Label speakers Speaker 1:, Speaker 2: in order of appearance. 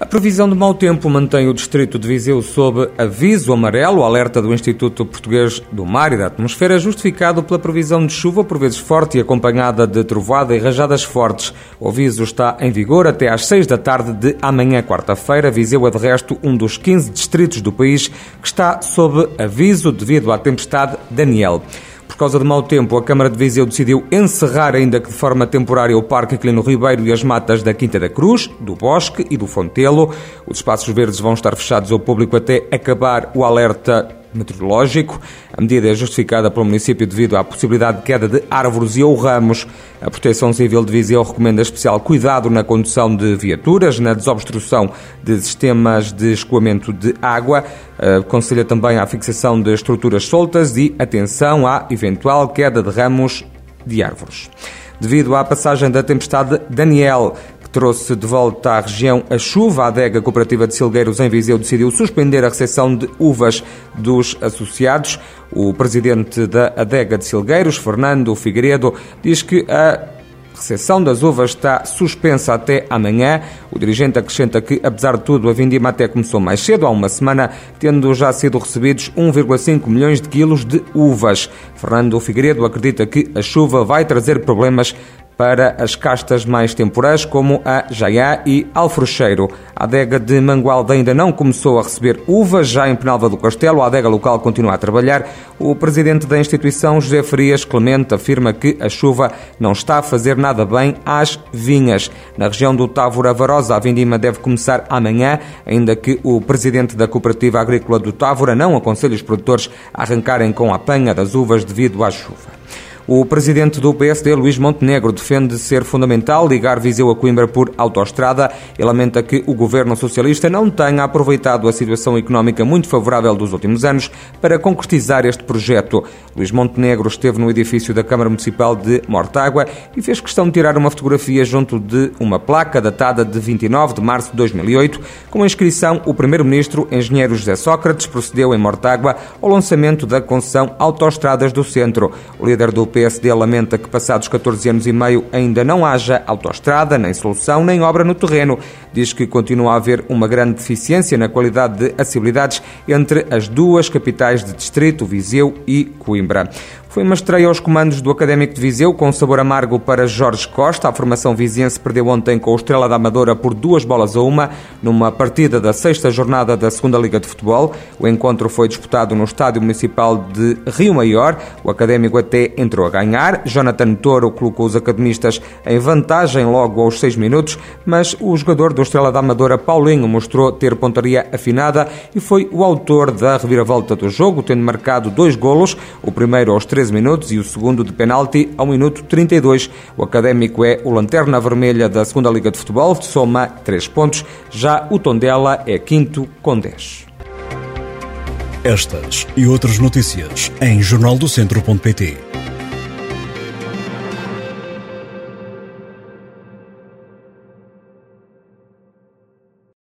Speaker 1: A previsão de mau tempo mantém o distrito de Viseu sob aviso amarelo, alerta do Instituto Português do Mar e da Atmosfera, justificado pela previsão de chuva, por vezes forte e acompanhada de trovada e rajadas fortes. O aviso está em vigor até às 6 da tarde de amanhã, quarta-feira. Viseu é, de resto, um dos 15 distritos do país que está sob aviso devido à tempestade Daniel. Por causa do mau tempo, a Câmara de Viseu decidiu encerrar, ainda que de forma temporária, o Parque Aquilino Ribeiro e as matas da Quinta da Cruz, do Bosque e do Fontelo. Os espaços verdes vão estar fechados ao público até acabar o alerta meteorológico. A medida é justificada pelo município devido à possibilidade de queda de árvores e ou ramos. A Proteção Civil de Viseu recomenda especial cuidado na condução de viaturas, na desobstrução de sistemas de escoamento de água. Aconselha também a fixação de estruturas soltas e atenção à eventual queda de ramos de árvores. Devido à passagem da tempestade Daniel, trouxe de volta à região a chuva. A adega cooperativa de Silgueiros em Viseu decidiu suspender a recepção de uvas dos associados. O presidente da adega de Silgueiros, Fernando Figueiredo, diz que a recepção das uvas está suspensa até amanhã. O dirigente acrescenta que, apesar de tudo, a vindima até começou mais cedo, há uma semana, tendo já sido recebidos 1,5 milhões de quilos de uvas. Fernando Figueiredo acredita que a chuva vai trazer problemas para as castas mais temporais, como a Jaiá e Alfrocheiro. A adega de Mangualde ainda não começou a receber uvas, já em Penalva do Castelo, a adega local continua a trabalhar. O presidente da instituição, José Farias Clemente, afirma que a chuva não está a fazer nada bem às vinhas. Na região do Távora Varosa, a vindima deve começar amanhã, ainda que o presidente da Cooperativa Agrícola do Távora não aconselhe os produtores a arrancarem com a apanha das uvas devido à chuva. O presidente do PSD, Luís Montenegro, defende ser fundamental ligar Viseu a Coimbra por autoestrada e lamenta que o governo socialista não tenha aproveitado a situação económica muito favorável dos últimos anos para concretizar este projeto. Luís Montenegro esteve no edifício da Câmara Municipal de Mortágua e fez questão de tirar uma fotografia junto de uma placa datada de 29 de março de 2008. Com a inscrição, o primeiro-ministro, engenheiro José Sócrates, procedeu em Mortágua ao lançamento da concessão Autoestradas do Centro. O líder do PSD lamenta que, passados 14 anos e meio, ainda não haja autoestrada, nem solução, nem obra no terreno. Diz que continua a haver uma grande deficiência na qualidade de acessibilidades entre as duas capitais de distrito, Viseu e Coimbra. Foi uma estreia aos comandos do Académico de Viseu, com sabor amargo para Jorge Costa. A formação viziense perdeu ontem com o Estrela da Amadora por duas bolas a uma, numa partida da sexta jornada da Segunda Liga de Futebol. O encontro foi disputado no Estádio Municipal de Rio Maior. O Académico até entrou a ganhar. Jonathan Toro colocou os academistas em vantagem logo aos seis minutos, mas o jogador do Estrela da Amadora, Paulinho, mostrou ter pontaria afinada e foi o autor da reviravolta do jogo, tendo marcado dois golos, o primeiro aos 13 minutos e o segundo de penalti ao minuto 32. O Académico é o lanterna vermelha da Segunda Liga de Futebol, soma 3 pontos. Já o Tondela é quinto com 10.
Speaker 2: Estas e outras notícias em jornaldocentro.pt